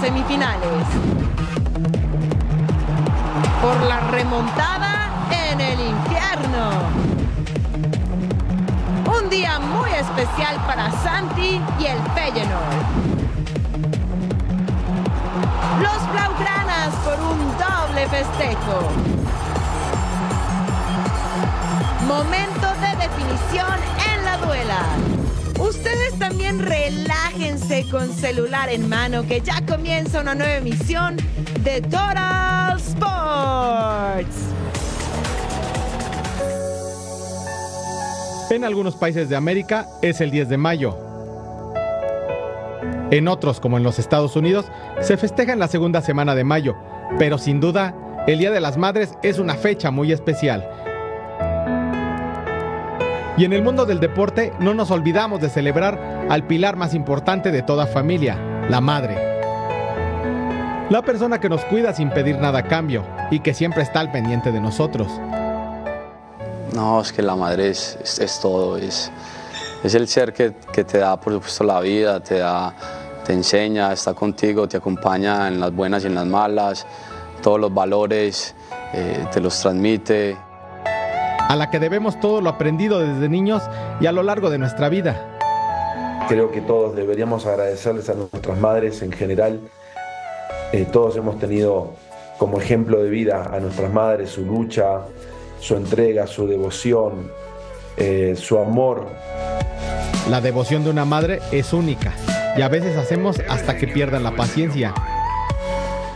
semifinales. Por la remontada en el infierno. Un día muy especial para Santi y el Feyenoord. Los Blaugranas por un doble festejo. Momento de definición en la duela. Ustedes también relájense con celular en mano que ya comienza una nueva emisión de Total Sports. En algunos países de América es el 10 de mayo. En otros, como en los Estados Unidos, se festeja en la segunda semana de mayo, pero sin duda, el Día de las Madres es una fecha muy especial. Y en el mundo del deporte no nos olvidamos de celebrar al pilar más importante de toda familia, la madre. La persona que nos cuida sin pedir nada a cambio y que siempre está al pendiente de nosotros. No, es que la madre es, todo, es, es el ser que, que te da, por supuesto, la vida, te da, te enseña, está contigo, te acompaña en las buenas y en las malas, todos los valores, eh, te los transmite. A la que debemos todo lo aprendido desde niños y a lo largo de nuestra vida. Creo que todos deberíamos agradecerles a nuestras madres en general. Eh, todos hemos tenido como ejemplo de vida a nuestras madres, su lucha, su entrega, su devoción, eh, su amor. La devoción de una madre es única y a veces hacemos hasta que pierdan la paciencia.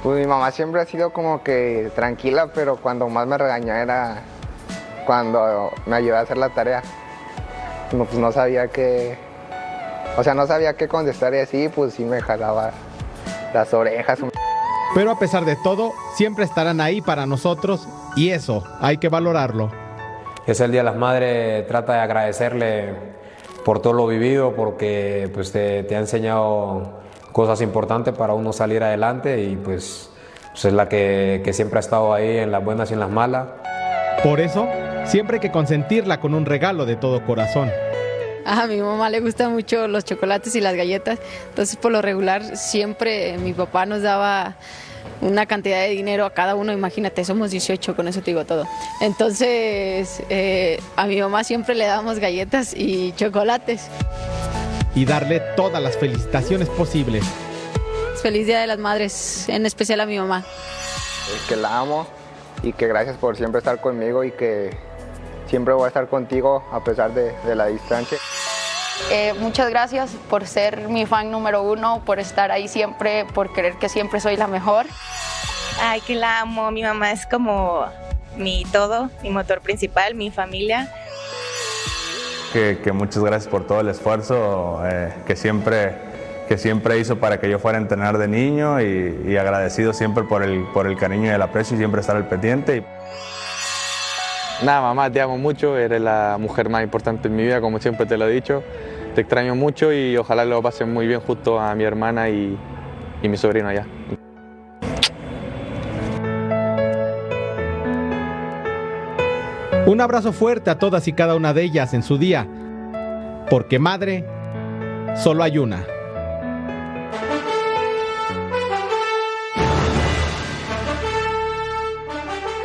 Pues mi mamá siempre ha sido como que tranquila, pero cuando más me regañó era cuando me ayudó a hacer la tarea. No, pues no sabía qué, o sea, no sabía qué contestar y así, pues sí me jalaba las orejas. Pero a pesar de todo, siempre estarán ahí para nosotros y eso hay que valorarlo. Es el Día de las Madres, trata de agradecerle por todo lo vivido, porque pues, te, te ha enseñado cosas importantes para uno salir adelante y pues, pues es la que, que siempre ha estado ahí en las buenas y en las malas. Por eso, siempre hay que consentirla con un regalo de todo corazón. A mi mamá le gustan mucho los chocolates y las galletas, entonces por lo regular siempre mi papá nos daba una cantidad de dinero a cada uno, imagínate, somos 18, con eso te digo todo. Entonces eh, a mi mamá siempre le damos galletas y chocolates. Y darle todas las felicitaciones posibles. Feliz Día de las Madres, en especial a mi mamá. que la amo y que gracias por siempre estar conmigo y que siempre voy a estar contigo a pesar de, de la distancia. Eh, muchas gracias por ser mi fan número uno, por estar ahí siempre, por creer que siempre soy la mejor. Ay, que la amo. Mi mamá es como mi todo, mi motor principal, mi familia. Que, que muchas gracias por todo el esfuerzo eh, que, siempre, que siempre hizo para que yo fuera a entrenar de niño y, y agradecido siempre por el, por el cariño y el aprecio y siempre estar al pendiente. Nada, mamá, te amo mucho, eres la mujer más importante en mi vida, como siempre te lo he dicho. Te extraño mucho y ojalá lo pasen muy bien junto a mi hermana y, y mi sobrino allá. Un abrazo fuerte a todas y cada una de ellas en su día, porque madre, solo hay una.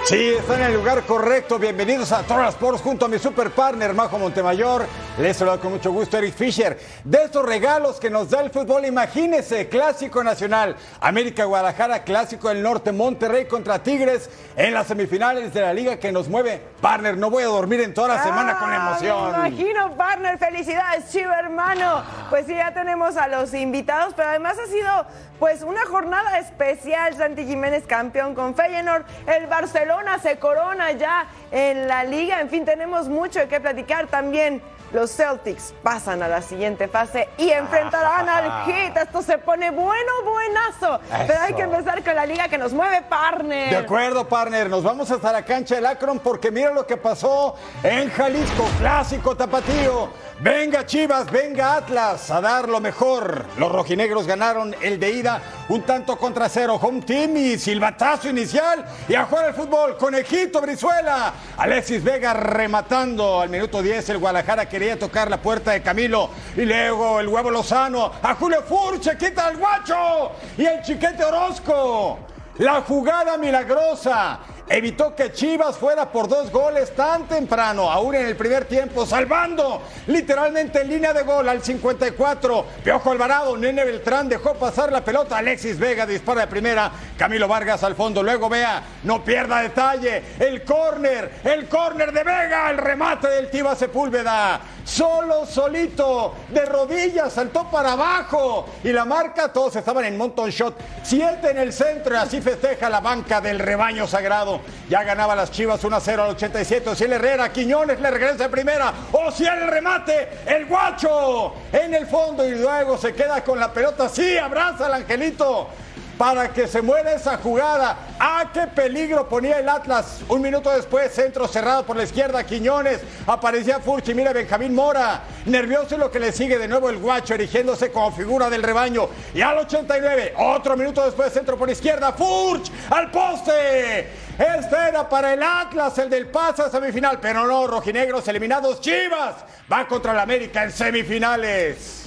Sí, están en el lugar correcto. Bienvenidos a Total Sports junto a mi super partner Majo Montemayor. Les saludo con mucho gusto Eric Fisher. De estos regalos que nos da el fútbol, imagínese, Clásico Nacional, América Guadalajara, Clásico del Norte, Monterrey contra Tigres en las semifinales de la liga que nos mueve. Partner, no voy a dormir en toda la semana con Ah, emoción. Me imagino, partner. Felicidades, chivo hermano. Pues sí, ya tenemos a los invitados, pero además ha sido pues una jornada especial. Santi Jiménez campeón con Feyenoord. El Barcelona se corona ya en la liga. En fin, tenemos mucho de qué platicar también. Los Celtics pasan a la siguiente fase y enfrentarán al Heat. Esto se pone bueno, buenazo. Pero hay que empezar con la liga que nos mueve, partner. De acuerdo, partner. Nos vamos hasta la cancha del Akron porque mira lo que pasó en Jalisco, clásico tapatío. Venga Chivas, venga Atlas a dar lo mejor. Los rojinegros ganaron el de ida un tanto contra cero. Home team y silbatazo inicial. Y a jugar el fútbol, conejito Brizuela. Alexis Vega rematando al minuto 10. El Guadalajara quería tocar la puerta de Camilo. Y luego el huevo Lozano. A Julio Furche, quita el guacho. Y el chiquete Orozco. La jugada milagrosa evitó que Chivas fuera por dos goles tan temprano, aún en el primer tiempo, salvando literalmente en línea de gol al 54. Piojo Alvarado, Nene Beltrán dejó pasar la pelota. Alexis Vega dispara de primera. Camilo Vargas al fondo. Luego vea, no pierda detalle. El córner, el córner de Vega, el remate del Tiva Sepúlveda. Solo, solito, de rodillas, saltó para abajo. Y la marca, todos estaban en Monton Shot. Siete en el centro y así festeja la banca del rebaño sagrado. Ya ganaba las Chivas 1 a 0 al 87. Ociel Herrera, Quiñones le regresa de primera. Ociel el remate, el guacho en el fondo y luego se queda con la pelota. Sí, abraza al angelito para que se muera esa jugada. ¡Ah, qué peligro ponía el Atlas! Un minuto después, centro cerrado por la izquierda, Quiñones. Aparecía Furchi, mira Benjamín Mora. Nervioso lo que le sigue de nuevo el guacho, erigiéndose como figura del rebaño. Y al 89, otro minuto después, centro por izquierda, Furch al poste. Este era para el Atlas, el del pase a semifinal, pero no, rojinegros eliminados, Chivas. Va contra el América en semifinales.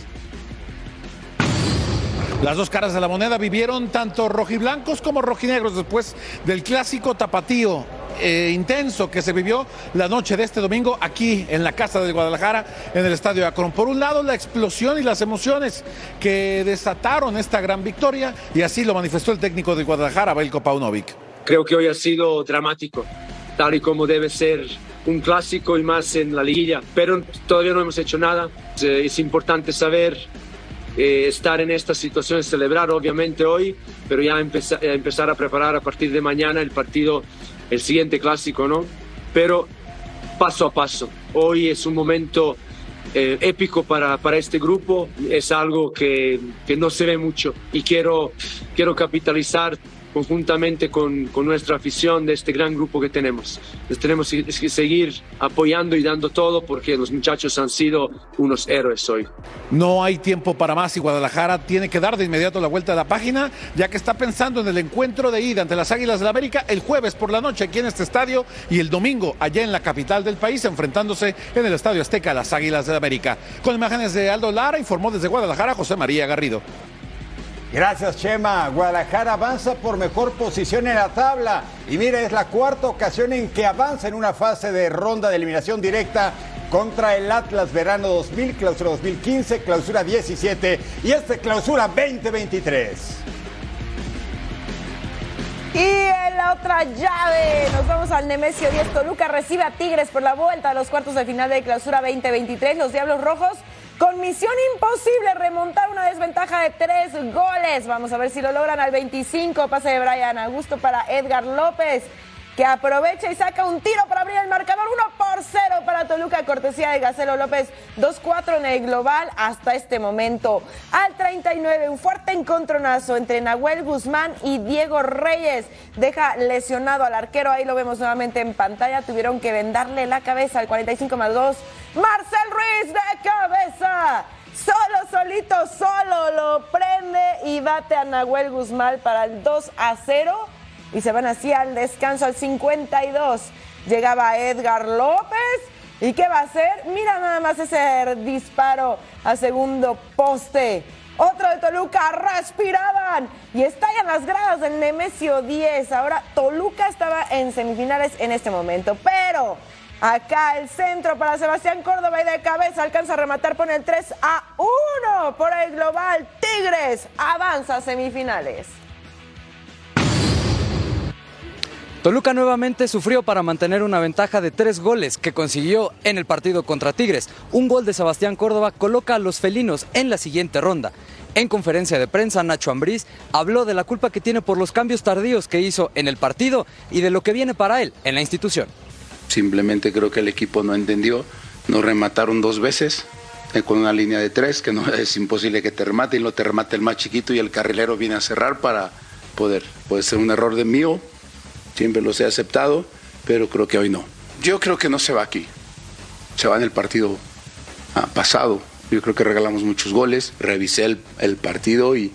Las dos caras de la moneda vivieron tanto rojiblancos como rojinegros después del clásico tapatío eh, intenso que se vivió la noche de este domingo aquí en la Casa del Guadalajara, en el Estadio Akron. Por un lado, la explosión y las emociones que desataron esta gran victoria y así lo manifestó el técnico de Guadalajara, Belko Paunovic. Creo que hoy ha sido dramático, tal y como debe ser un clásico y más en la liguilla, pero todavía no hemos hecho nada. Es importante saber eh, estar en esta situación, celebrar obviamente hoy, pero ya empezar, empezar a preparar a partir de mañana el partido, el siguiente clásico, ¿no? Pero paso a paso. Hoy es un momento eh, épico para, para este grupo, es algo que, que no se ve mucho y quiero, quiero capitalizar conjuntamente con, con, nuestra afición de este gran grupo que tenemos. Les tenemos que seguir apoyando y dando todo porque los muchachos han sido unos héroes hoy. No hay tiempo para más y Guadalajara tiene que dar de inmediato la vuelta a la página, ya que está pensando en el encuentro de ida ante las Águilas del la América el jueves por la noche aquí en este estadio y el domingo allá en la capital del país, enfrentándose en el Estadio Azteca a las Águilas del la América. Con imágenes de Aldo Lara, informó desde Guadalajara José María Garrido. Gracias, Chema. Guadalajara avanza por mejor posición en la tabla. Y mira, es la cuarta ocasión en que avanza en una fase de ronda de eliminación directa contra el Atlas Verano 2000, clausura 2015, clausura 17 y este clausura 2023. Y en la otra llave, nos vamos al Nemesio 10. Toluca recibe a Tigres por la vuelta a los cuartos de final de clausura 2023. Los Diablos Rojos con misión imposible remontar una desventaja de tres goles. Vamos a ver si lo logran al 25. Pase de Brian Augusto para Edgar López, que aprovecha y saca un tiro para abrir el marcador. 1 por 0 para Toluca, cortesía de Gacelo López. 2-4 en el global hasta este momento. Al 39, un fuerte encontronazo entre Nahuel Guzmán y Diego Reyes. Deja lesionado al arquero. Ahí lo vemos nuevamente en pantalla. Tuvieron que vendarle la cabeza al 45 más 2. Marcel Ruiz de cabeza. Solo, solito, solo lo prende y bate a Nahuel Guzmán para el 2 a 0. Y se van así al descanso al 52. Llegaba Edgar López. ¿Y qué va a hacer? Mira nada más ese disparo a segundo poste. Otro de Toluca, respiraban y estallan las gradas del Nemesio 10. Ahora Toluca estaba en semifinales en este momento, pero acá el centro para Sebastián Córdoba y de cabeza alcanza a rematar con el 3 a 1 por el global. Tigres avanza a semifinales. Toluca nuevamente sufrió para mantener una ventaja de tres goles que consiguió en el partido contra Tigres. Un gol de Sebastián Córdoba coloca a los felinos en la siguiente ronda. En conferencia de prensa, Nacho Ambriz habló de la culpa que tiene por los cambios tardíos que hizo en el partido y de lo que viene para él en la institución. Simplemente creo que el equipo no entendió, nos remataron dos veces eh, con una línea de tres, que no es imposible que te remate y no te remate el más chiquito y el carrilero viene a cerrar para poder. Puede ser un error de mío, siempre los he aceptado, pero creo que hoy no. Yo creo que no se va aquí, se va en el partido ah, pasado. Yo creo que regalamos muchos goles, revisé el, el partido y,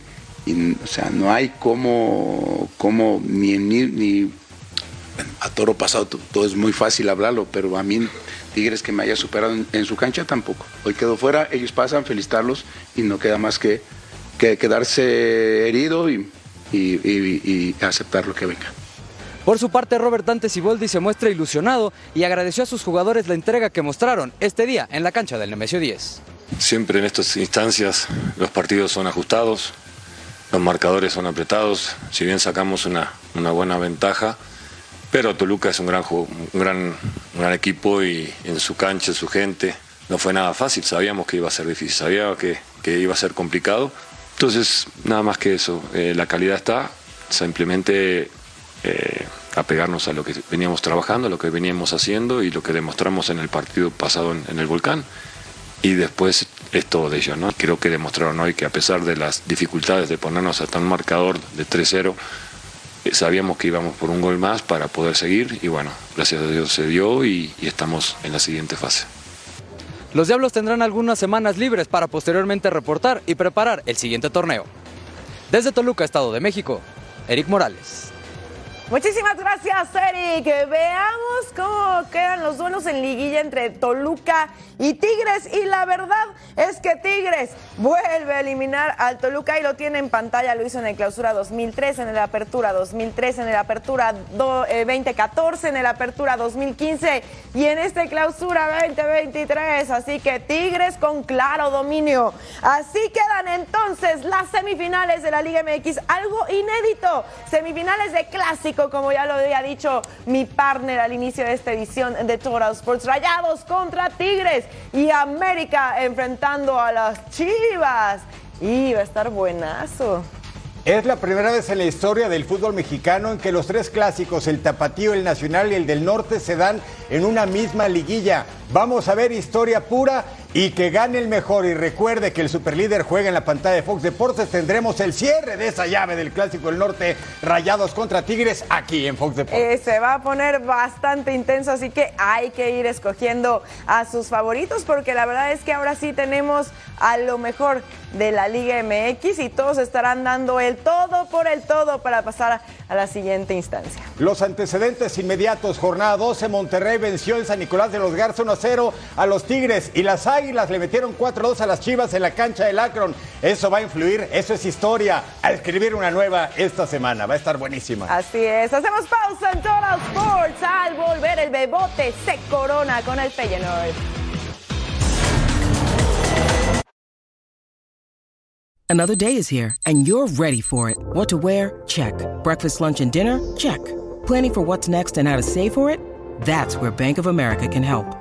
o sea, no hay como, como ni mí, ni a toro pasado, todo es muy fácil hablarlo, pero a mí Tigres que me haya superado en, su cancha tampoco. Hoy quedó fuera, ellos pasan, felicitarlos y no queda más que, que quedarse herido y, y aceptar lo que venga. Por su parte, Robert Dante Siboldi se muestra ilusionado y agradeció a sus jugadores la entrega que mostraron este día en la cancha del Nemesio 10. Siempre en estas instancias los partidos son ajustados, los marcadores son apretados, si bien sacamos una, buena ventaja, pero Toluca es un gran, un un gran equipo y en su cancha, su gente, no fue nada fácil, sabíamos que iba a ser difícil, sabíamos que, que iba a ser complicado. Entonces, nada más que eso, eh, la calidad está, simplemente eh, apegarnos a lo que veníamos trabajando, a lo que veníamos haciendo y lo que demostramos en el partido pasado en, el volcán. Y después es todo de ellos, ¿no? Creo que demostraron hoy que a pesar de las dificultades de ponernos a tan marcador de 3-0, eh, sabíamos que íbamos por un gol más para poder seguir y bueno, gracias a Dios se dio y, y estamos en la siguiente fase. Los Diablos tendrán algunas semanas libres para posteriormente reportar y preparar el siguiente torneo. Desde Toluca, Estado de México, Eric Morales. Muchísimas gracias, Eric. Veamos cómo quedan los duelos en liguilla entre Toluca y Tigres. Y la verdad es que Tigres vuelve a eliminar al Toluca y lo tiene en pantalla. Lo hizo en el clausura 2003, en el apertura 2003, en el apertura do, eh, 2014, en el apertura 2015 y en este clausura 2023. Así que Tigres con claro dominio. Así quedan entonces las semifinales de la Liga MX. Algo inédito. Semifinales de clásico como ya lo había dicho mi partner al inicio de esta edición de Total Sports. Rayados contra Tigres y América enfrentando a las Chivas. Y va a estar buenazo. Es la primera vez en la historia del fútbol mexicano en que los tres clásicos, el tapatío, el nacional y el del norte, se dan en una misma liguilla. Vamos a ver historia pura y que gane el mejor. Y recuerde que el superlíder juega en la pantalla de Fox Deportes. Tendremos el cierre de esa llave del Clásico del Norte, Rayados contra Tigres, aquí en Fox Deportes. Eh, se va a poner bastante intenso, así que hay que ir escogiendo a sus favoritos, porque la verdad es que ahora sí tenemos a lo mejor de la Liga MX y todos estarán dando el todo por el todo para pasar a la siguiente instancia. Los antecedentes inmediatos, jornada 12, Monterrey venció en San Nicolás de los Garza 1 0 a los Tigres y las Águilas le metieron 4-2 a las Chivas en la cancha del Akron. Eso va a influir, eso es historia, a escribir una nueva esta semana. Va a estar buenísima. Así es, hacemos pausa en Total Sports. Al volver el bebote se corona con el Feyenoord. Another day is here, and you're ready for it. What to wear? Check. Breakfast, lunch, and dinner? Check. Planning for what's next and how to save for it? That's where Bank of America can help.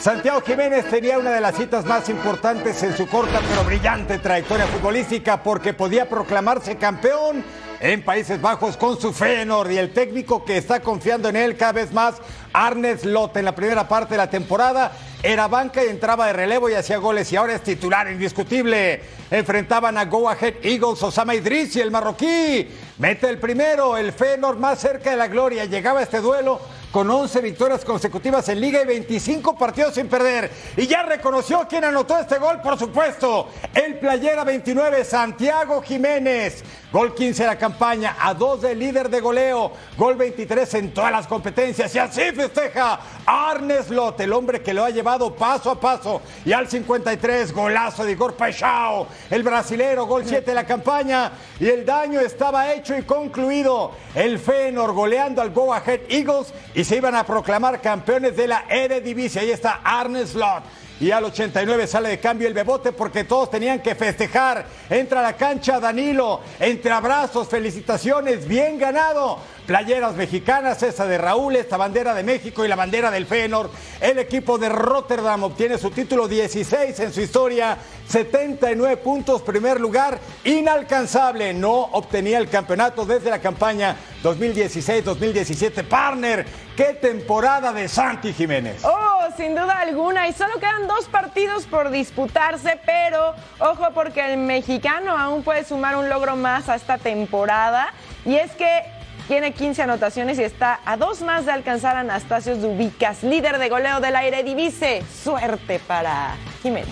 Santiago Jiménez tenía una de las citas más importantes en su corta pero brillante trayectoria futbolística porque podía proclamarse campeón en Países Bajos con su Feyenoord y el técnico que está confiando en él cada vez más, Arnes Lot, en la primera parte de la temporada era banca y entraba de relevo y hacía goles y ahora es titular indiscutible. Enfrentaban a Go Ahead Eagles, Osama y el marroquí. Mete el primero, el Feyenoord más cerca de la gloria. Llegaba este duelo con 11 victorias consecutivas en liga y 25 partidos sin perder. Y ya reconoció quién anotó este gol, por supuesto. El playera 29, Santiago Jiménez. Gol 15 de la campaña, a dos del líder de goleo. Gol 23 en todas las competencias. Y así festeja Arnes Lot, el hombre que lo ha llevado paso a paso. Y al 53, golazo de Igor Paixão, el brasilero, gol 7 de la campaña. Y el daño estaba hecho y concluido. El Fenor goleando al Go Ahead Eagles se iban a proclamar campeones de la Eredivisie. Ahí está Arnes Lot. Y al 89 sale de cambio el Bebote porque todos tenían que festejar. Entra a la cancha Danilo, entre abrazos, felicitaciones, bien ganado. Playeras mexicanas, esa de Raúl, esta bandera de México y la bandera del Feyenoord. El equipo de Rotterdam obtiene su título 16 en su historia, 79 puntos, primer lugar, inalcanzable. No obtenía el campeonato desde la campaña 2016-2017. Partner, qué temporada de Santi Jiménez. Oh, sin duda alguna. Y solo quedan dos partidos por disputarse, pero ojo porque el mexicano aún puede sumar un logro más a esta temporada. Y es que tiene 15 anotaciones y está a dos más de alcanzar a Anastasio Zubicas, líder de goleo del aire divise. Suerte para Jiménez.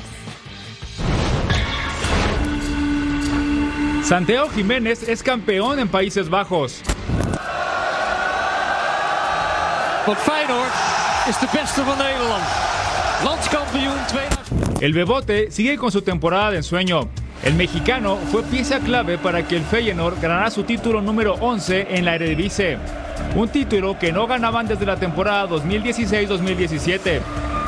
Santiago Jiménez es campeón en Países Bajos. El Bebote sigue con su temporada de ensueño. El mexicano fue pieza clave para que el Feyenoord ganara su título número 11 en la Eredivisie, un título que no ganaban desde la temporada 2016-2017.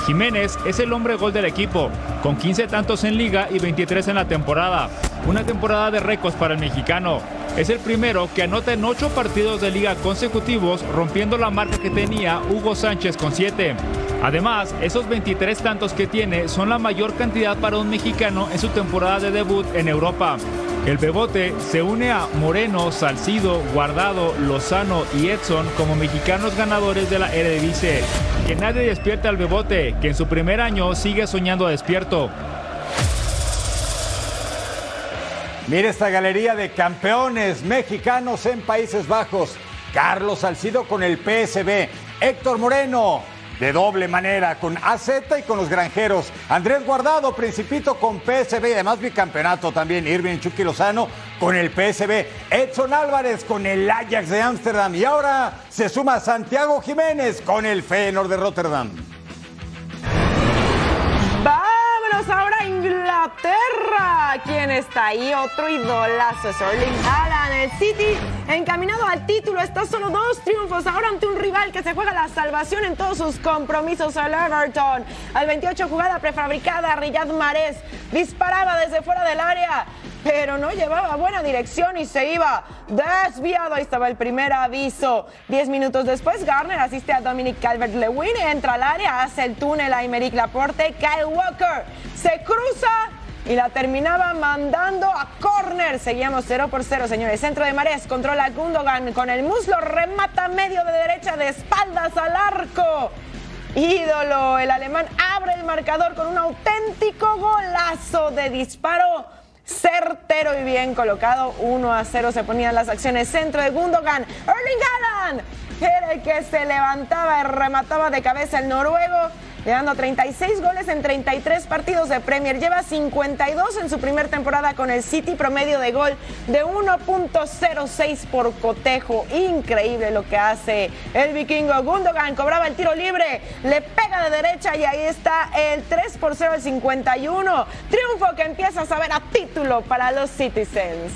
Jiménez es el hombre gol del equipo, con 15 tantos en liga y 23 en la temporada. Una temporada de récords para el mexicano. Es el primero que anota en 8 partidos de liga consecutivos, rompiendo la marca que tenía Hugo Sánchez con 7. Además, esos 23 tantos que tiene son la mayor cantidad para un mexicano en su temporada de debut en Europa. El Bebote se une a Moreno, Salcido, Guardado, Lozano y Edson como mexicanos ganadores de la Eredivisie. Que nadie despierte al Bebote, que en su primer año sigue soñando despierto. Mire esta galería de campeones mexicanos en Países Bajos. Carlos Salcido con el PSB. Héctor Moreno de doble manera con AZ y con los granjeros. Andrés Guardado, Principito con PSB y además bicampeonato también. Irving Chucky Lozano con el PSB. Edson Álvarez con el Ajax de Ámsterdam. Y ahora se suma Santiago Jiménez con el Feyenoord de Rotterdam. Ahora Inglaterra. ¿Quién está ahí? Otro idolazo es Erling Haaland. El City encaminado al título. Está solo dos triunfos ahora ante un rival que se juega la salvación en todos sus compromisos. El Everton. Al 28 jugada prefabricada. Riyad Mahrez disparaba desde fuera del área pero no llevaba buena dirección y se iba desviado. Ahí estaba el primer aviso. Diez minutos después, Garner asiste a Dominic Calvert-Lewin, entra al área, hace el túnel a Imeric Laporte. Kyle Walker se cruza y la terminaba mandando a corner. Seguíamos 0 por 0, señores. Centro de Marés, controla Gundogan con el muslo, remata medio de derecha de espaldas al arco. Ídolo, el alemán abre el marcador con un auténtico golazo de disparo certero y bien colocado. 1 a 0 se ponían las acciones. Centro de Gundogan. Erling Haaland era el que se levantaba y remataba de cabeza el noruego llegando a 36 goles en 33 partidos de Premier. Lleva 52 en su primera temporada con el City, promedio de gol de 1.06 por cotejo. Increíble lo que hace el vikingo. Gundogan cobraba el tiro libre, le pega de derecha y ahí está el 3 por 0 el 51. Triunfo que empieza a saber a título para los Citizens.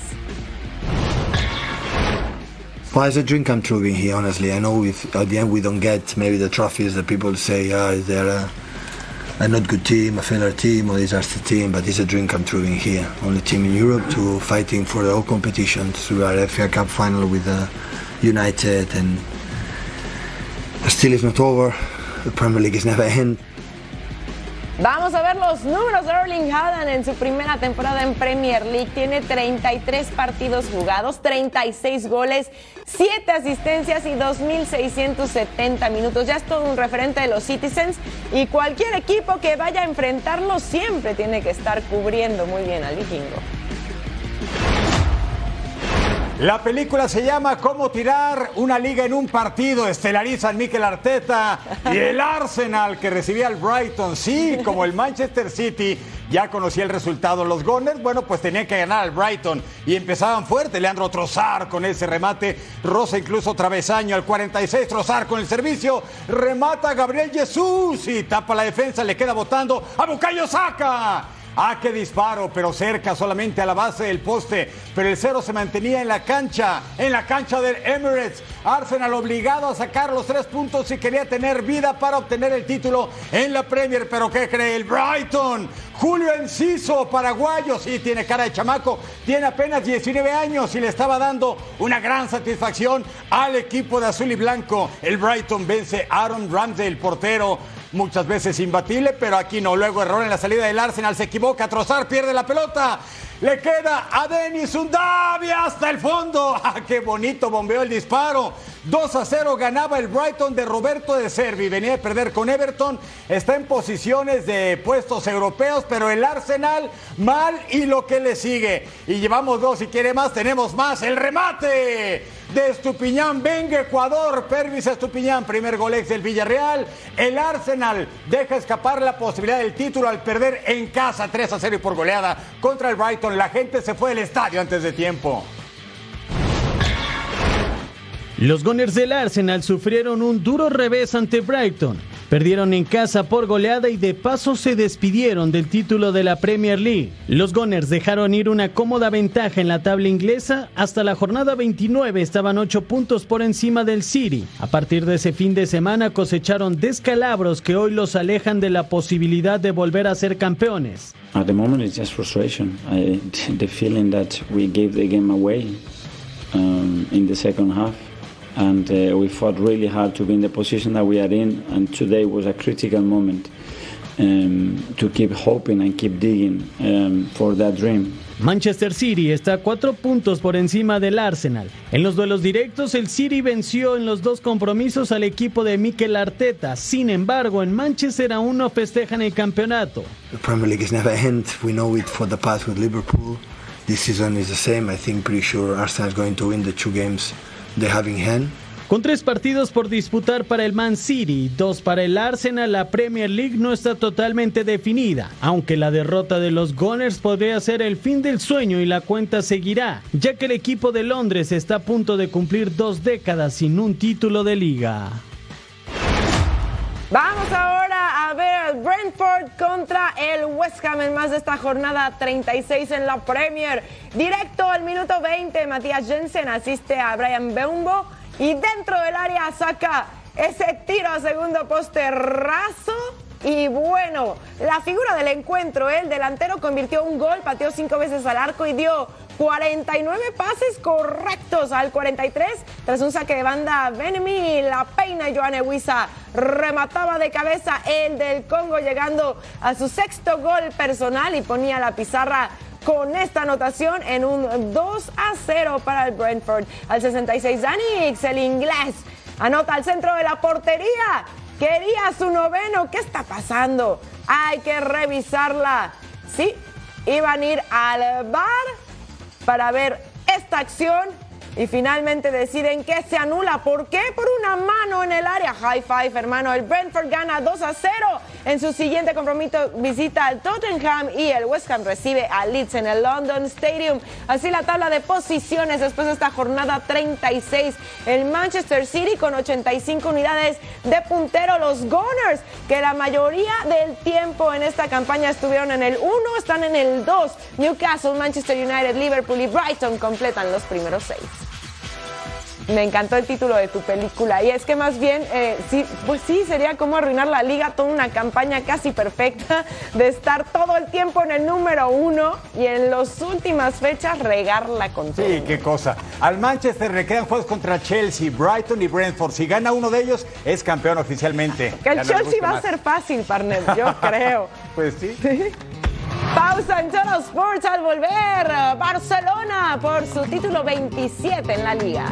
Well, it's a dream come true being here, honestly. I know if at the end we don't get maybe the trophies that people say, ah, is there a, a not good team, a failure team, or disaster team, but it's a dream come true being here. Only team in Europe to fighting for the whole competitions. We are FA Cup final with uh, United, and still it's not over. The Premier League is never end. Vamos a ver los números de Erling Haaland en su primera temporada en Premier League. Tiene 33 partidos jugados, 36 goles, 7 asistencias y 2.670 minutos. Ya es todo un referente de los Citizens y cualquier equipo que vaya a enfrentarlo siempre tiene que estar cubriendo muy bien al vikingo. La película se llama Cómo tirar una liga en un partido. Estelarizan Mikel Arteta y el Arsenal que recibía al Brighton. Sí, como el Manchester City ya conocía el resultado. Los Gunners, bueno, pues tenían que ganar al Brighton y empezaban fuerte. Leandro Trozar con ese remate. Rosa incluso travesaño al 46. Trozar con el servicio. Remata Gabriel Jesús y tapa la defensa. Le queda botando a Bucayo Saca. Ah, qué disparo, pero cerca solamente a la base del poste. Pero el cero se mantenía en la cancha, en la cancha del Emirates. Arsenal obligado a sacar los tres puntos y quería tener vida para obtener el título en la Premier. Pero ¿qué cree el Brighton? Julio Enciso, paraguayo, sí, tiene cara de chamaco, tiene apenas 19 años y le estaba dando una gran satisfacción al equipo de azul y blanco. El Brighton vence Aaron Ramsey, el portero muchas veces imbatible, pero aquí no. Luego error en la salida del Arsenal, se equivoca, Trozar pierde la pelota. Le queda a Denis Undavia hasta el fondo. ¡Ah, qué bonito bombeó el disparo! 2 a 0 ganaba el Brighton de Roberto de Servi. Venía a perder con Everton. Está en posiciones de puestos europeos, pero el Arsenal mal y lo que le sigue. Y llevamos dos, si quiere más, tenemos más. El remate de Estupiñán. Venga Ecuador. Pervis Estupiñán, primer gol ex del Villarreal. El Arsenal deja escapar la posibilidad del título al perder en casa 3 a 0 y por goleada contra el Brighton. La gente se fue del estadio antes de tiempo. Los Gunners del Arsenal sufrieron un duro revés ante Brighton. Perdieron en casa por goleada y de paso se despidieron del título de la Premier League. Los Gunners dejaron ir una cómoda ventaja en la tabla inglesa. Hasta la jornada 29 estaban 8 puntos por encima del City. A partir de ese fin de semana cosecharon descalabros que hoy los alejan de la posibilidad de volver a ser campeones. At the moment, it's just frustration. The feeling that we gave the game away um, in the second half, and uh, we fought really hard to be in the position that we are in. And today was a critical moment um, to keep hoping and keep digging um, for that dream. Manchester City está a cuatro puntos por encima del Arsenal. En los duelos directos, el City venció en los dos compromisos al equipo de Mikel Arteta. Sin embargo, en Manchester aún no festejan el campeonato. The Premier League is never end. We know it for the past with Liverpool. This season is the same. I think pretty sure Arsenal is going to win the two games Con tres partidos por disputar para el Man City, dos para el Arsenal, la Premier League no está totalmente definida, aunque la derrota de los Gunners podría ser el fin del sueño y la cuenta seguirá, ya que el equipo de Londres está a punto de cumplir dos décadas sin un título de liga. Vamos ahora Brentford contra el West Ham en más de esta jornada 36 en la Premier. Directo al minuto 20, Matías Jensen asiste a Brian Beumbo y dentro del área saca ese tiro a segundo poste raso. Y bueno, la figura del encuentro, el delantero convirtió un gol, pateó cinco veces al arco y dio 49 pases correctos al 43 tras un saque de banda Benemi, la peina Joan Huiza remataba de cabeza el del Congo llegando a su sexto gol personal y ponía la pizarra con esta anotación en un 2 a 0 para el Brentford. Al 66 Danix, el inglés, anota al centro de la portería. Quería su noveno. ¿Qué está pasando? Hay que revisarla. Sí, iban a ir al bar para ver esta acción y finalmente deciden que se anula. ¿Por qué? Por una mano en el área. High five, hermano. El Brentford gana 2 a 0 en su siguiente compromiso. Visita al Tottenham y el West Ham recibe a Leeds en el London Stadium. Así la tabla de posiciones después de esta jornada 36. El Manchester City con 85 unidades de puntero. Los Gunners, que la mayoría del tiempo en esta campaña estuvieron en el 1, están en el 2. Newcastle, Manchester United, Liverpool y Brighton completan los primeros seis. Me encantó el título de tu película. Y es que más bien, eh, sí, pues sí, sería como arruinar la liga, toda una campaña casi perfecta de estar todo el tiempo en el número uno y en las últimas fechas regarla con todo. Sí, qué cosa. Al Manchester le quedan juegos contra Chelsea, Brighton y Brentford. Si gana uno de ellos, es campeón oficialmente. Que el Chelsea va a ser fácil, partner, yo creo. Pues sí. Pausa en Total Sports al volver. Barcelona por su título 27 en la liga.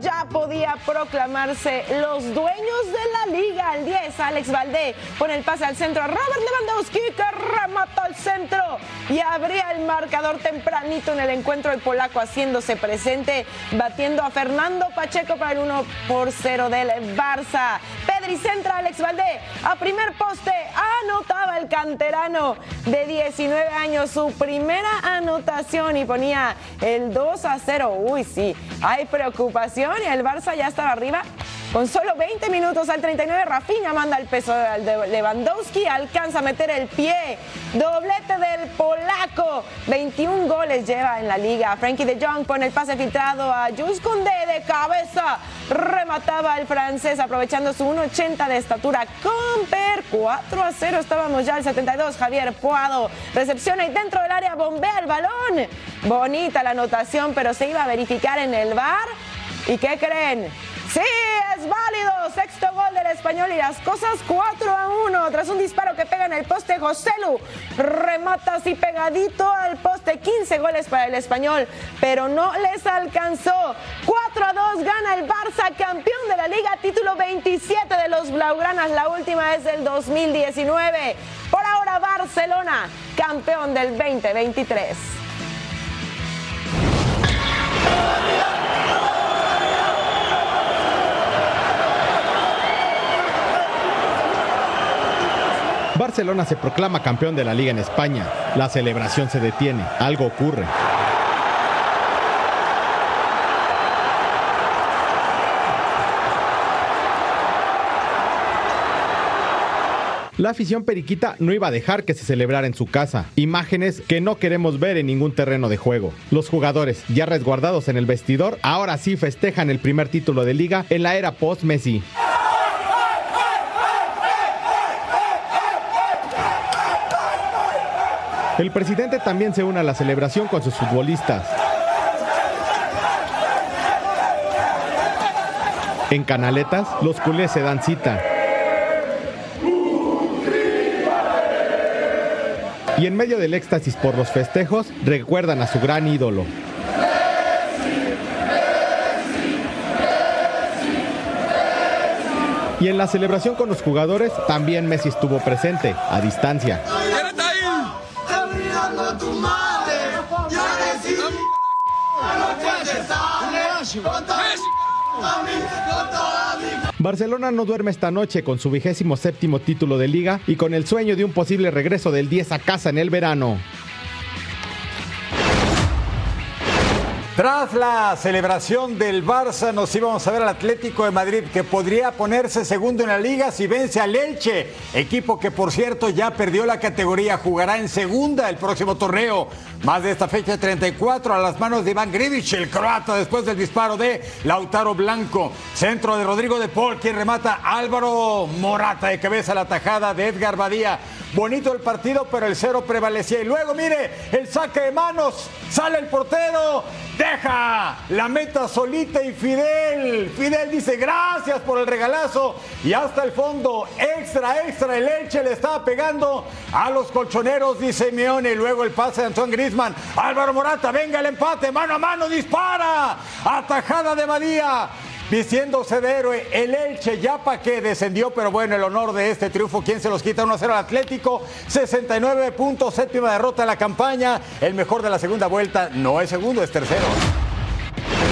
ya podía proclamarse los dueños de la liga. El 10, Alex Valdé pone el pase al centro a Robert Lewandowski que remata al centro y abría el marcador tempranito en el encuentro el polaco haciéndose presente, batiendo a Fernando Pacheco para el 1 por 0 del Barça. Pedri centra Alex Valdé a primer poste, anotaba el canterano de 19 años su primera anotación y ponía el 2 a 0. Uy, sí, hay preocupación y el Barça ya estaba arriba. Con solo 20 minutos al 39, Rafinha manda el peso al Lewandowski, alcanza a meter el pie. Doblete del polaco. 21 goles lleva en la liga. Frankie de Jong pone el pase filtrado a Jules Koundé de cabeza. Remataba el francés aprovechando su 1.80 de estatura. Comper 4 a 0. Estábamos ya al 72. Javier Puado recepciona y dentro del área bombea el balón. Bonita la anotación, pero se iba a verificar en el bar. ¿Y qué creen? Sí, es válido. Sexto gol del español y las cosas 4 a 1. Tras un disparo que pega en el poste, Joselu remata así pegadito al poste. 15 goles para el español, pero no les alcanzó. 4 a 2 gana el Barça, campeón de la liga, título 27 de los Blaugranas. La última es del 2019. Por ahora, Barcelona, campeón del 2023. Barcelona se proclama campeón de la liga en España. La celebración se detiene. Algo ocurre. La afición periquita no iba a dejar que se celebrara en su casa. Imágenes que no queremos ver en ningún terreno de juego. Los jugadores, ya resguardados en el vestidor, ahora sí festejan el primer título de liga en la era post-Messi. El presidente también se une a la celebración con sus futbolistas. En Canaletas, los culés se dan cita. Y en medio del éxtasis por los festejos, recuerdan a su gran ídolo. Y en la celebración con los jugadores, también Messi estuvo presente, a distancia. Barcelona no duerme esta noche con su vigésimo séptimo título de liga y con el sueño de un posible regreso del 10 a casa en el verano. Tras la celebración del Barça, nos íbamos a ver al Atlético de Madrid, que podría ponerse segundo en la liga si vence al Elche, equipo que por cierto ya perdió la categoría, jugará en segunda el próximo torneo. Más de esta fecha 34 a las manos de Iván Grivich, el croata, después del disparo de Lautaro Blanco. Centro de Rodrigo de Paul, quien remata Álvaro Morata de cabeza la tajada de Edgar Badía. Bonito el partido, pero el cero prevalecía. Y luego, mire, el saque de manos, sale el portero, deja la meta solita y Fidel. Fidel dice gracias por el regalazo. Y hasta el fondo, extra, extra, el Elche le estaba pegando a los colchoneros, dice Simeone. Luego el pase de Antoine Grisman. Álvaro Morata, venga el empate, mano a mano, dispara. Atajada de Badía. Vistiéndose de héroe, el Elche ya pa' que descendió, pero bueno, el honor de este triunfo, ¿quién se los quita? 1-0 al Atlético, 69 puntos, séptima derrota en la campaña, el mejor de la segunda vuelta, no es segundo, es tercero.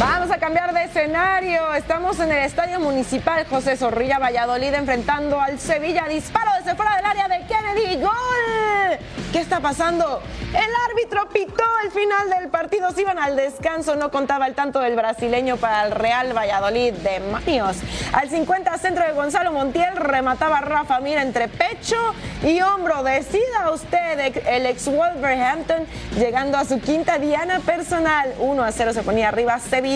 Vamos a cambiar de escenario. Estamos en el Estadio Municipal José Zorrilla Valladolid enfrentando al Sevilla. Disparo desde fuera del área de Kennedy. ¡Gol! ¿Qué está pasando? El árbitro pitó el final del partido. Se iban al descanso. No contaba el tanto del brasileño para el Real Valladolid. Demonios. Al 50 centro de Gonzalo Montiel remataba Rafa Mir entre pecho y hombro. Decida usted, el ex Wolverhampton, llegando a su quinta diana personal. 1 a 0 se ponía arriba Sevilla.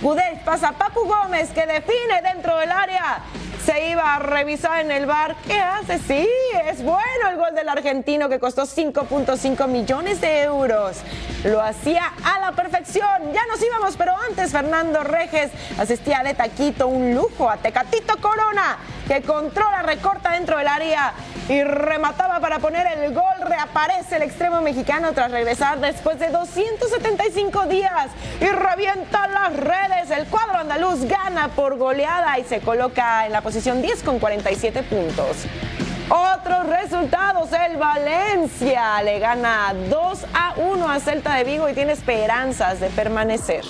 Gudel pasa a Papu Gómez que define dentro del área se iba a revisar en el bar. ¿Qué hace? Sí, es bueno el gol del argentino que costó 5.5 millones de euros. Lo hacía a la perfección. Ya nos íbamos, pero antes Fernando Reges asistía de taquito, un lujo a Tecatito Corona, que controla, recorta dentro del área y remataba para poner el gol. Reaparece el extremo mexicano tras regresar después de 275 días y revienta las redes. El cuadro andaluz gana por goleada y se coloca en la posición 10 con 47 puntos. Otros resultados, el Valencia le gana 2 a 1 a Celta de Vigo y tiene esperanzas de permanecer.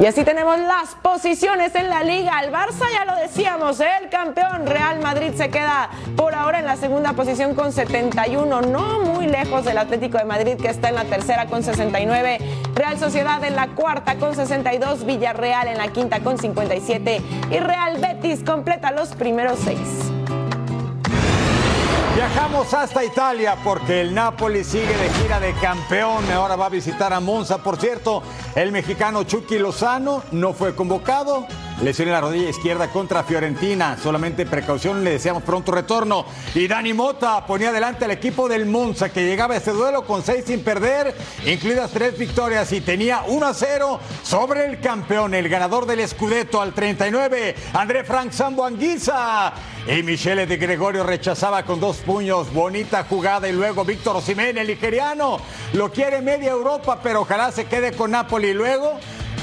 Y así tenemos las posiciones en la liga. El Barça ya lo decíamos, el campeón Real Madrid se queda por ahora en la segunda posición con 71, no muy lejos del Atlético de Madrid que está en la tercera con 69, Real Sociedad en la cuarta con 62, Villarreal en la quinta con 57 y Real Betis completa los primeros seis. Viajamos hasta Italia porque el Napoli sigue de gira de campeón. Ahora va a visitar a Monza. Por cierto, el mexicano Chucky Lozano no fue convocado. Lesión en la rodilla izquierda contra Fiorentina. Solamente precaución, le deseamos pronto retorno. Y Dani Mota ponía adelante al equipo del Monza que llegaba a este duelo con seis sin perder, incluidas tres victorias y tenía 1 a 0 sobre el campeón, el ganador del Scudetto al 39, André Frank Sambuanguisa. Y Michele de Gregorio rechazaba con dos puños. Bonita jugada. Y luego Víctor Osimhen, el nigeriano. Lo quiere media Europa, pero ojalá se quede con Napoli. Y luego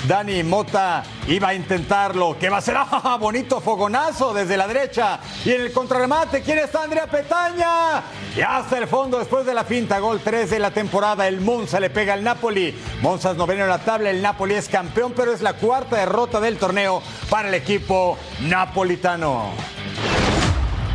Dani Mota iba a intentarlo. ¿Qué va a ser? ¡Ah, bonito fogonazo desde la derecha! Y en el contrarremate, ¿quién está? Andrea Petaña. Y hasta el fondo, después de la finta, gol 3 de la temporada. El Monza le pega al Napoli. Monza es noveno en la tabla. El Napoli es campeón, pero es la cuarta derrota del torneo para el equipo napolitano.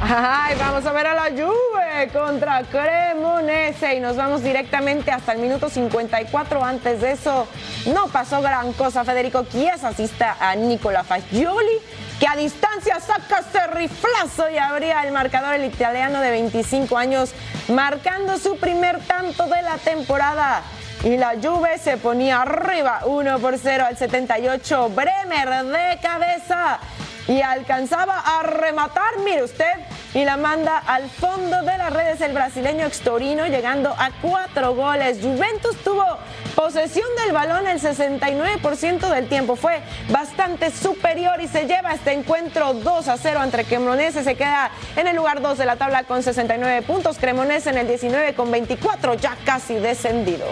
Ay, vamos a ver a la Juve contra Cremonese y nos vamos directamente hasta el minuto 54. Antes de eso, no pasó gran cosa. Federico Chiesa asista a Nicola Fagioli, que a distancia saca ese riflazo y abría el marcador el italiano de 25 años, marcando su primer tanto de la temporada. Y la Juve se ponía arriba 1 por 0 al 78. Bremer de cabeza y alcanzaba a rematar, mire usted, y la manda al fondo de las redes el brasileño Extorino, llegando a cuatro goles. Juventus tuvo posesión del balón el 69% del tiempo, fue bastante superior y se lleva este encuentro 2 a 0 entre Cremonese, se queda en el lugar 2 de la tabla con 69 puntos, Cremonese en el 19 con 24, ya casi descendido.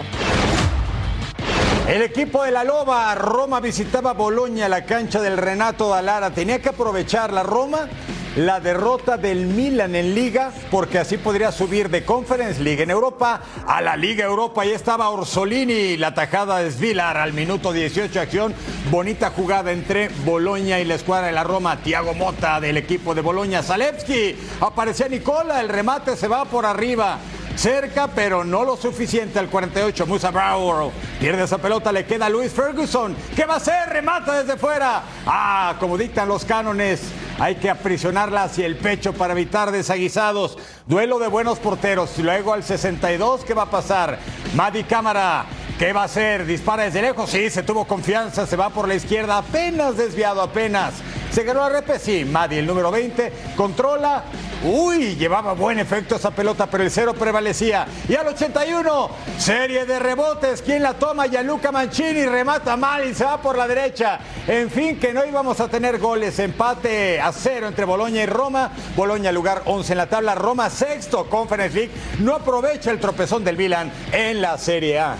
El equipo de la Loba, Roma visitaba Boloña, la cancha del Renato Dalara. Tenía que aprovechar la Roma la derrota del Milan en Liga, porque así podría subir de Conference League en Europa a la Liga Europa. Ahí estaba Orsolini, la tajada de Svilar al minuto 18 acción. Bonita jugada entre Boloña y la escuadra de la Roma. Tiago Mota del equipo de Boloña. Zalewski, aparecía Nicola, el remate se va por arriba. Cerca, pero no lo suficiente al 48. Musa Brower pierde esa pelota, le queda a Luis Ferguson. ¿Qué va a hacer? Remata desde fuera. Ah, como dictan los cánones, hay que aprisionarla hacia el pecho para evitar desaguisados. Duelo de buenos porteros. Luego al 62, ¿qué va a pasar? Madi Cámara. ¿Qué va a hacer? ¿Dispara desde lejos? Sí, se tuvo confianza, se va por la izquierda, apenas desviado, apenas. Se ganó a repe, sí, Madi, el número 20, controla. Uy, llevaba buen efecto esa pelota, pero el cero prevalecía. Y al 81, serie de rebotes. ¿Quién la toma? Gianluca Mancini remata mal y se va por la derecha. En fin, que no íbamos a tener goles. Empate a cero entre Boloña y Roma. Boloña lugar 11 en la tabla. Roma sexto, Conference League. No aprovecha el tropezón del Milan en la Serie A.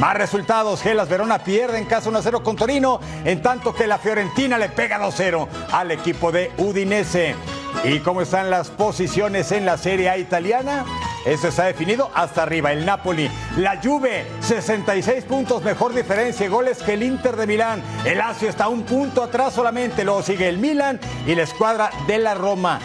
Más resultados, Gelas Verona pierde en casa 1-0 con Torino, en tanto que la Fiorentina le pega 2-0 al equipo de Udinese. ¿Y cómo están las posiciones en la Serie A italiana? Eso está definido hasta arriba. El Napoli, la Juve, 66 puntos, mejor diferencia, goles que el Inter de Milán. El Lazio está un punto atrás solamente. Luego sigue el Milan y la escuadra de la Roma.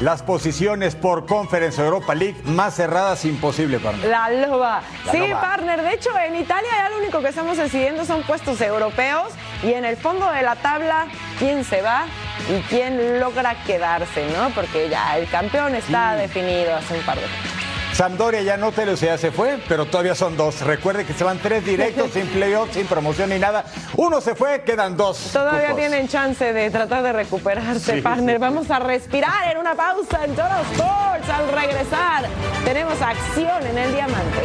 Las posiciones por Conference Europa League más cerradas imposible mí. La loba. La sí, loba. partner. De hecho, en Italia ya lo único que estamos decidiendo son puestos europeos y en el fondo de la tabla, quién se va y quién logra quedarse, ¿no? Porque ya el campeón está definido hace un par de fechas. Sampdoria ya no te lo sé, ya se fue, pero todavía son dos. Recuerde que se van tres directos, sin playoff, sin promoción ni nada. Uno se fue, quedan dos. Todavía cupos. tienen chance de tratar de recuperarse, Sí, partner. sí. Vamos a respirar en una pausa en Toro Sports. Al regresar, tenemos acción en el diamante.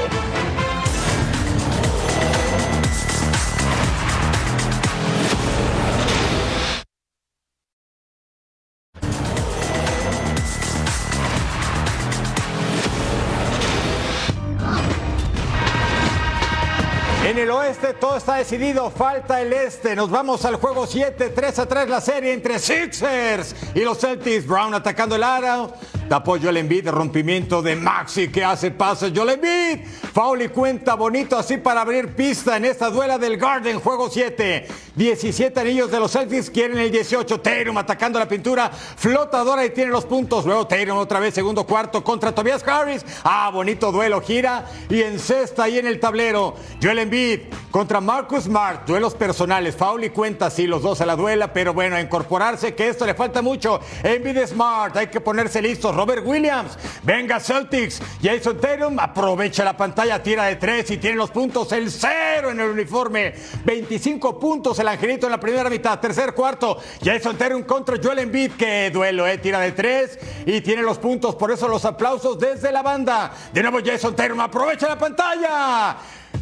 Oeste todo está decidido, falta el este. Nos vamos al juego 7, 3 a 3 la serie entre Sixers y los Celtics. Brown atacando el aro. Tapó Joel Embiid, rompimiento de Maxi que hace pases. Joel Embiid, foul y cuenta bonito así para abrir pista en esta duela del Garden, juego 7. 17 anillos de los Celtics quieren el 18. Tatum atacando la pintura, flotadora y tiene los puntos. Luego Tatum otra vez, segundo cuarto contra Tobias Harris. Ah, bonito duelo, gira y encesta ahí en el tablero. Joel Embiid contra Marcus Smart, duelos personales, foul y cuenta, sí, los dos a la duela, pero bueno, a incorporarse que esto le falta mucho. Embiid Smart, hay que ponerse listos. Robert Williams, venga Celtics. Jason Tatum aprovecha la pantalla, tira de tres y tiene los puntos, el cero en el uniforme. 25 puntos el angelito en la primera mitad, tercer cuarto. Jason Tatum contra Joel Embiid, que duelo, eh, tira de tres y tiene los puntos, por eso los aplausos desde la banda. De nuevo Jason Tatum aprovecha la pantalla.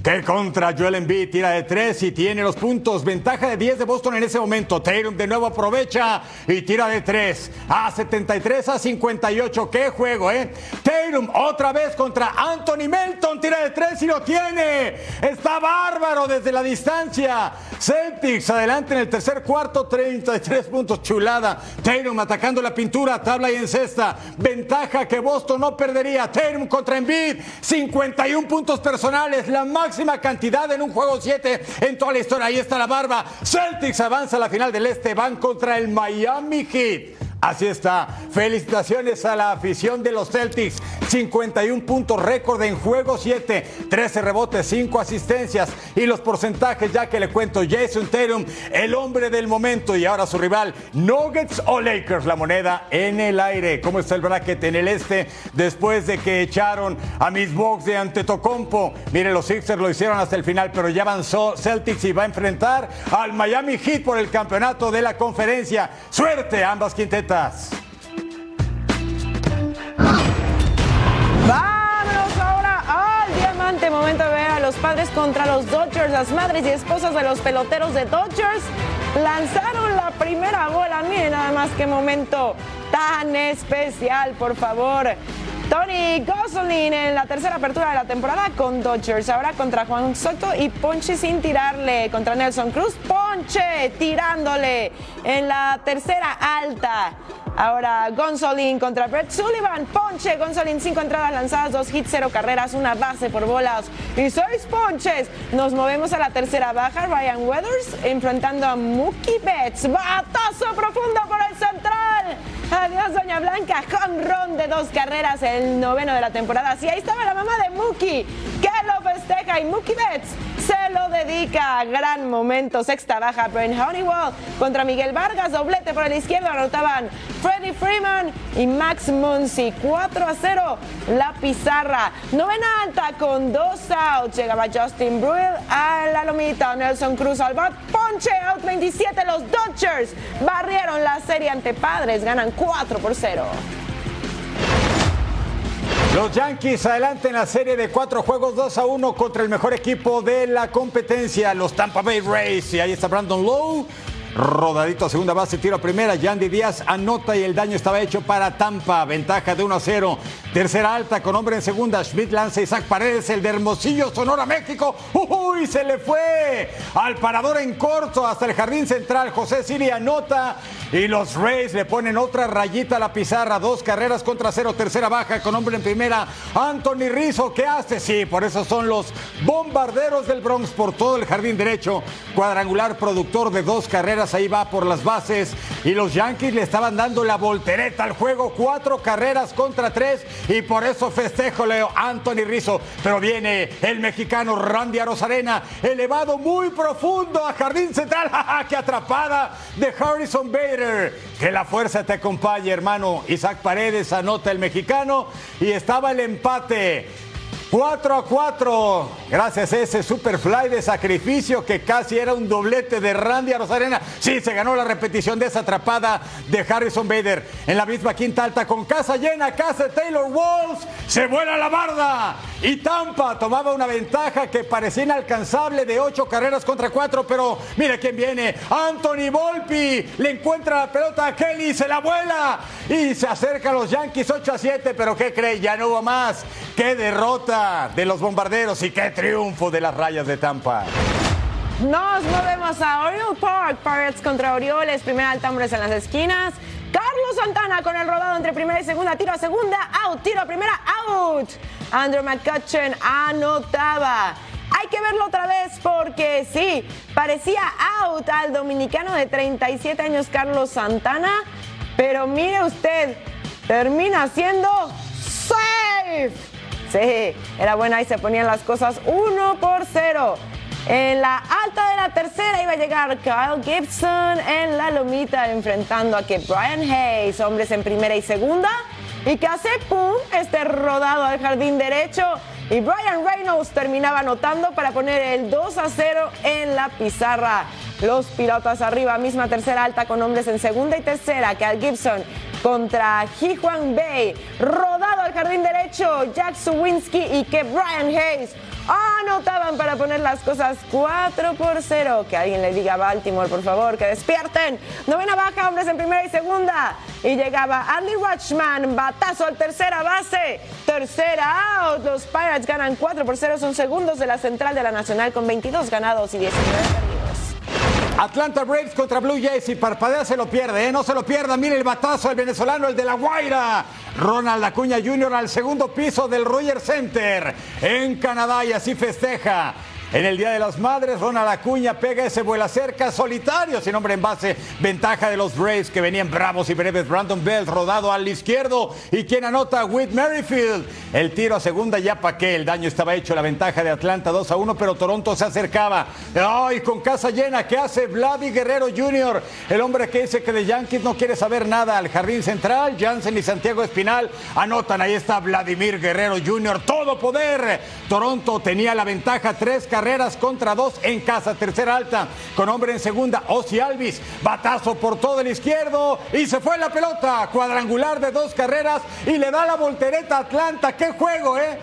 Que contra Joel Embiid tira de tres y tiene los puntos. Ventaja de 10 de Boston en ese momento. Tatum de nuevo aprovecha y tira de tres. A 73 a 58. Qué juego, ¿eh? Tatum otra vez contra Anthony Melton. Tira de tres y lo tiene. Está bárbaro desde la distancia. Celtics adelante en el tercer cuarto. 33 puntos. Chulada. Tatum atacando la pintura. Tabla y en cesta. Ventaja que Boston no perdería. Tatum contra Embiid. 51 puntos personales. La máxima cantidad en un juego 7 en toda la historia. Ahí está la barba. Celtics avanza a la final del este. Van contra el Miami Heat. Así está. Felicitaciones a la afición de los Celtics. 51 puntos récord en juego 7. 13 rebotes, 5 asistencias. Y los porcentajes ya que le cuento. Jason Tatum, el hombre del momento. Y ahora su rival, Nuggets o Lakers. La moneda en el aire. ¿Cómo está el bracket en el este? Después de que echaron a Miss Box de Antetokounmpo. Miren, los Sixers lo hicieron hasta el final, pero ya avanzó Celtics y va a enfrentar al Miami Heat por el campeonato de la conferencia. Suerte ambas quintetas. Vámonos ahora al diamante. Momento de ver a los padres contra los Dodgers. Las madres y esposas de los peloteros de Dodgers lanzaron la primera bola. Miren nada más qué momento tan especial, por favor. Tony Gosselin en la tercera apertura de la temporada con Dodgers. Ahora contra Juan Soto y Ponche sin tirarle. Contra Nelson Cruz, Ponche tirándole en la tercera alta. Ahora Gonzolin contra Brett Sullivan. Ponche, Gonzolin, cinco entradas lanzadas, dos hits, cero carreras, una base por bolas y seis ponches. Nos movemos a la tercera baja. Ryan Weathers enfrentando a Mookie Betts. Batazo profundo por el central. Adiós, Doña Blanca. Ron de dos carreras, el noveno de la temporada. Sí, ahí estaba la mamá de que lo festeja. Y Mookie se lo dedica. Gran momento. Sexta baja, Brent Honeywell contra Miguel Vargas. Doblete por el izquierdo. Anotaban Freddie Freeman y Max Muncy. 4 a 0. La pizarra. Novena alta con dos outs. Llegaba Justin Bruill a la lomita. Nelson Cruz al bat. Ponche out 27. Los Dodgers barrieron la serie ante Padres. Ganan 4 por 0. Los Yankees adelante en la serie de cuatro juegos 2 a 1 contra el mejor equipo de la competencia, los Tampa Bay Rays. Y ahí está Brandon Lowe. Rodadito a segunda base, tiro a primera. Yandy Díaz anota y el daño estaba hecho para Tampa. Ventaja de 1 a 0. Tercera alta con hombre en segunda. Schmidt lanza Isaac Paredes, el de Hermosillo, Sonora, México. ¡Uy! Se le fue al parador en corto hasta el jardín central. José Siri anota y los Rays le ponen otra rayita a la pizarra. Dos carreras contra cero. Tercera baja con hombre en primera. Anthony Rizzo, ¿qué hace? Sí, por eso son los bombarderos del Bronx por todo el jardín derecho. Cuadrangular productor de dos carreras. Ahí va por las bases. Y los Yankees le estaban dando la voltereta al juego. Cuatro carreras contra tres. Y por eso festejo Leo Anthony Rizzo. Pero viene el mexicano Randy Arozarena. Elevado muy profundo a jardín central. ¡Ja, ¡Qué atrapada de Harrison Bader! Que la fuerza te acompañe, hermano. Isaac Paredes anota el mexicano. Y estaba el empate. 4 a 4, gracias a ese superfly de sacrificio que casi era un doblete de Randy Rosarena. Sí, se ganó la repetición de esa atrapada de Harrison Bader en la misma quinta alta con casa llena, casa de Taylor Walls. Se vuela la barda y Tampa tomaba una ventaja que parecía inalcanzable de 8 carreras contra 4, pero mira quién viene. Anthony Volpi le encuentra la pelota a Kelly, se la vuela y se acerca a los Yankees 8 a 7, pero ¿qué cree? Ya no hubo más. ¡Qué derrota! De los bombarderos y qué triunfo de las rayas de Tampa. Nos movemos a Oriole Park. Pirates contra Orioles. Primera alta, hombres en las esquinas. Carlos Santana con el rodado entre primera y segunda. Tiro a segunda. Out. Tiro a primera. Out. Andrew McCutcheon anotaba. Hay que verlo otra vez porque sí, parecía out al dominicano de 37 años Carlos Santana. Pero mire usted, termina siendo safe. Sí, era buena y se ponían las cosas uno por cero. En la alta de la tercera iba a llegar Kyle Gibson en la lomita enfrentando a que Brian Hayes, hombres en primera y segunda, y que hace pum, este rodado al jardín derecho. Y Brian Reynolds terminaba anotando para poner el 2 a 0 en la pizarra. Los pilotas arriba, misma tercera alta con hombres en segunda y tercera. Kyle Gibson contra Jihuan Bay. Rodado al jardín derecho, Jack Suwinski y que Brian Hayes anotaban para poner las cosas 4 por 0. Que alguien le diga a Baltimore, por favor, que despierten. Novena baja, hombres en primera y segunda. Y llegaba Andy Watchman, batazo al tercera base. Tercera out. Los Pirates ganan 4 por 0. Son segundos de la central de la Nacional con 22 ganados y 19 perdidos. Atlanta Braves contra Blue Jays y parpadea se lo pierde, ¿eh? no se lo pierda. Mire el batazo, el venezolano, el de la Guaira. Ronald Acuña Jr. al segundo piso del Roger Center en Canadá y así festeja. En el Día de las Madres, Ronald Acuña pega ese vuela cerca solitario, sin hombre en base. Ventaja de los Braves que venían bravos y breves. Brandon Bell rodado al izquierdo. ¿Y quien anota? Whit Merrifield. El tiro a segunda ya para qué. El daño estaba hecho. La ventaja de Atlanta 2 a 1, pero Toronto se acercaba. ¡Ay! con casa llena. ¿Qué hace Vladdy Guerrero Jr.? El hombre que dice que de Yankees no quiere saber nada. Al jardín central, Jansen y Santiago Espinal anotan. Ahí está Vladimir Guerrero Jr. Todo poder. Toronto tenía la ventaja. Tres carreras contra dos en casa. Tercera alta con hombre en segunda. Ozzy Alvis. Batazo por todo el izquierdo. Y se fue la pelota. Cuadrangular de dos carreras. Y le da la voltereta a Atlanta. ¡Qué juego, eh!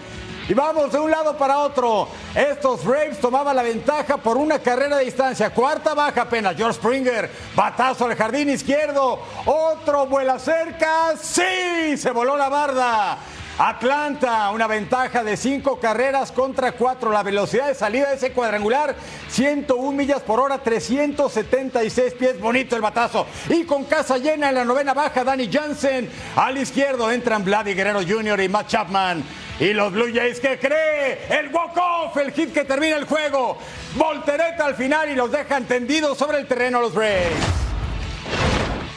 Y vamos de un lado para otro. Estos Braves tomaban la ventaja por una carrera de distancia. Cuarta baja apenas. George Springer. Batazo al jardín izquierdo. Otro vuela cerca. ¡Sí! Se voló la barda. Atlanta, una ventaja de cinco carreras contra cuatro. La velocidad de salida de ese cuadrangular, 101 millas por hora, 376 pies. Bonito el batazo. Y con casa llena en la novena baja, Danny Jansen. Al izquierdo entran Vladdy Guerrero Jr. y Matt Chapman. Y los Blue Jays, ¿qué cree? El walk-off, el hit que termina el juego. Voltereta al final y los deja tendidos sobre el terreno los Braves.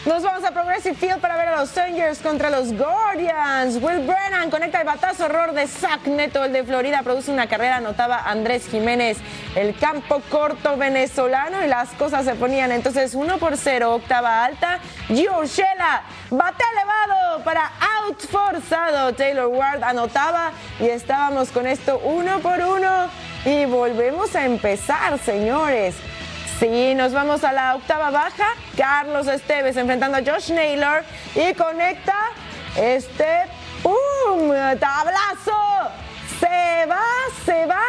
Nos vamos a Progressive Field para ver a los Strangers contra los Guardians. Will Brennan conecta el batazo error de Zach Neto, el de Florida, produce una carrera, anotaba Andrés Jiménez, el campo corto venezolano y las cosas se ponían entonces 1 por 0, octava alta. Giorgela, bate elevado para out forzado. Taylor Ward anotaba y estábamos con esto 1 por 1 y volvemos a empezar, señores. Sí, nos vamos a la octava baja. Carlos Esteves enfrentando a Josh Naylor y conecta este ¡pum! ¡Tablazo! Se va, se va,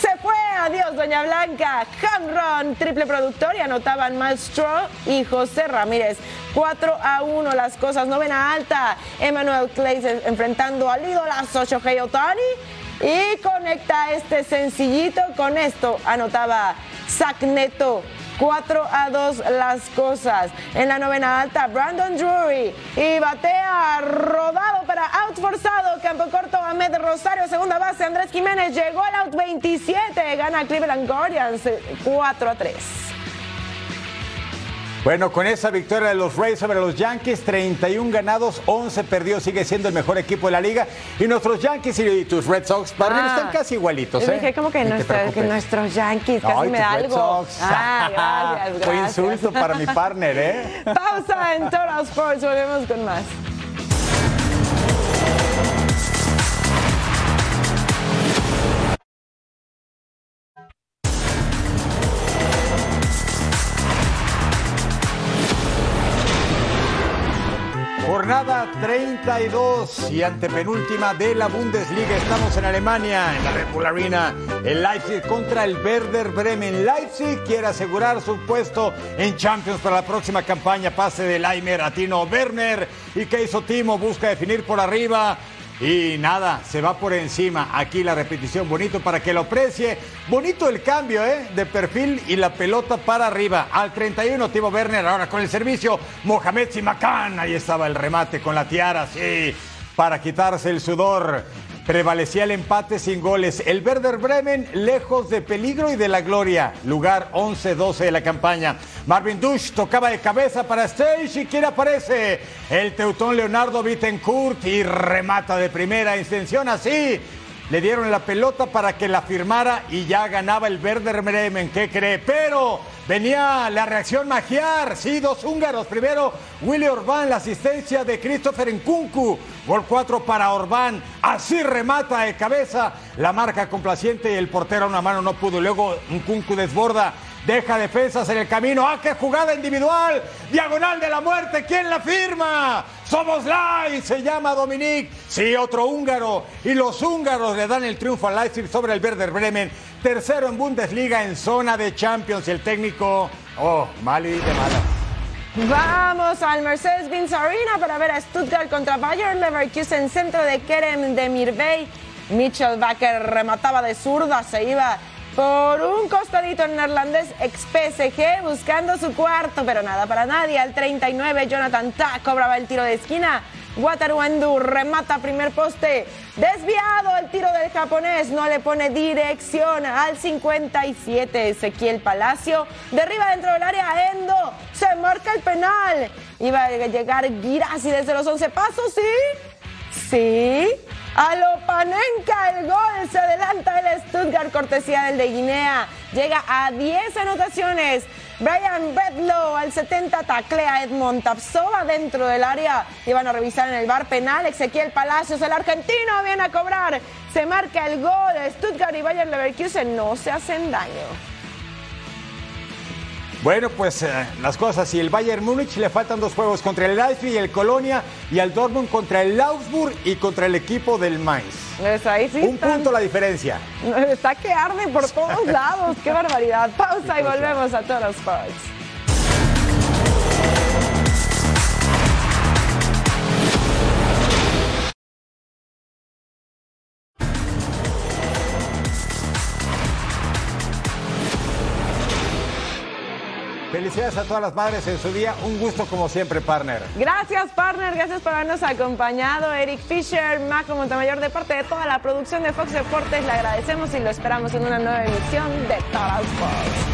se fue. Adiós. Doña Blanca. Hamron, triple productor y anotaban Maestro y José Ramírez. 4 a 1 las cosas, novena alta. Emmanuel Clay enfrentando al idolazo Shohei Otani y conecta este sencillito con esto. Anotaba Zach Neto. 4 a 2 las cosas. En la novena alta, Brandon Drury. Y batea rodado para out forzado. Campo corto, Ahmed Rosario. Segunda base, Andrés Jiménez. Llegó al out 27. Gana Cleveland Guardians 4 a 3. Bueno, con esa victoria de los Rays sobre los Yankees, 31 ganados, 11 perdidos, sigue siendo el mejor equipo de la liga. Y nuestros Yankees y tus Red Sox, para Ah. están casi igualitos. Yo ¿eh? dije como que, nuestros Yankees Ay, casi me da Red algo. Sox. Ah, gracias, Fue gracias. insulto para mi partner, ¿eh? Pausa en Total Sports, volvemos con más. Jornada 32 y antepenúltima de la Bundesliga. Estamos en Alemania, en la Red Bull Arena. El Leipzig contra el Werder Bremen. Leipzig quiere asegurar su puesto en Champions para la próxima campaña. Pase de Leimer a Tino Werner. ¿Y qué hizo Timo? Busca definir por arriba. Y nada, se va por encima. Aquí la repetición, bonito para que lo aprecie. Bonito el cambio, ¿eh? De perfil y la pelota para arriba. Al 31, Timo Werner, ahora con el servicio. Mohamed Simakan, ahí estaba el remate con la tiara, sí. Para quitarse el sudor. Prevalecía el empate sin goles. El Werder Bremen lejos de peligro y de la gloria. Lugar 11-12 de la campaña. Marvin Dush tocaba de cabeza para Stage y ¿quién aparece? El teutón Leonardo Bittencourt y remata de primera intención así. Le dieron la pelota para que la firmara y ya ganaba el Werder Bremen. ¿Qué cree? Pero venía la reacción magiar. Sí, dos húngaros. Primero, Willy Orbán, la asistencia de Christopher Nkunku. Gol 4 para Orbán. Así remata de cabeza. La marca complaciente y el portero a una mano no pudo. Luego Nkunku desborda. Deja defensas en el camino. ¡Ah, qué jugada individual! Diagonal de la muerte. ¿Quién la firma? Somos Lai. Se llama Dominic. Sí, otro húngaro. Y los húngaros le dan el triunfo al Leipzig sobre el Werder Bremen. Tercero en Bundesliga en zona de Champions. Y el técnico, oh, mal y de malas. Vamos al Mercedes-Benz Arena para ver a Stuttgart contra Bayern Leverkusen, centro de Kerem de Mirbey. Mitchell Baker remataba de zurda, se iba por un costadito en neerlandés ex PSG buscando su cuarto, pero nada para nadie. Al 39, Jonathan Ta cobraba el tiro de esquina. Wataru Endo remata primer poste. Desviado el tiro del japonés, no le pone dirección al 57. Ezequiel Palacio derriba dentro del área. Endo se marca el penal. Iba a llegar Girassi desde los 11 pasos, ¿sí? Sí. A el gol, se adelanta el Stuttgart, cortesía del de Guinea. Llega a 10 anotaciones. Brian Bedlow al 70 taclea Edmond Tapsova dentro del área. Iban a revisar en el bar penal. Ezequiel Palacios, el argentino, viene a cobrar. Se marca el gol. Stuttgart y Bayern Leverkusen no se hacen daño. Bueno, pues eh, las cosas y el Bayern Múnich le faltan dos juegos contra el Leipzig y el Colonia y al Dortmund contra el Augsburg y contra el equipo del Mainz. Pues ahí sí Un están- punto la diferencia. Está que arde por todos lados. Qué barbaridad. Pausa y volvemos a Total Sports. Felicidades a todas las madres en su día. Un gusto como siempre, partner. Gracias, partner. Gracias por habernos acompañado. Eric Fisher, Maco Montemayor, de parte de toda la producción de Fox Deportes, le agradecemos y lo esperamos en una nueva emisión de Total Sports.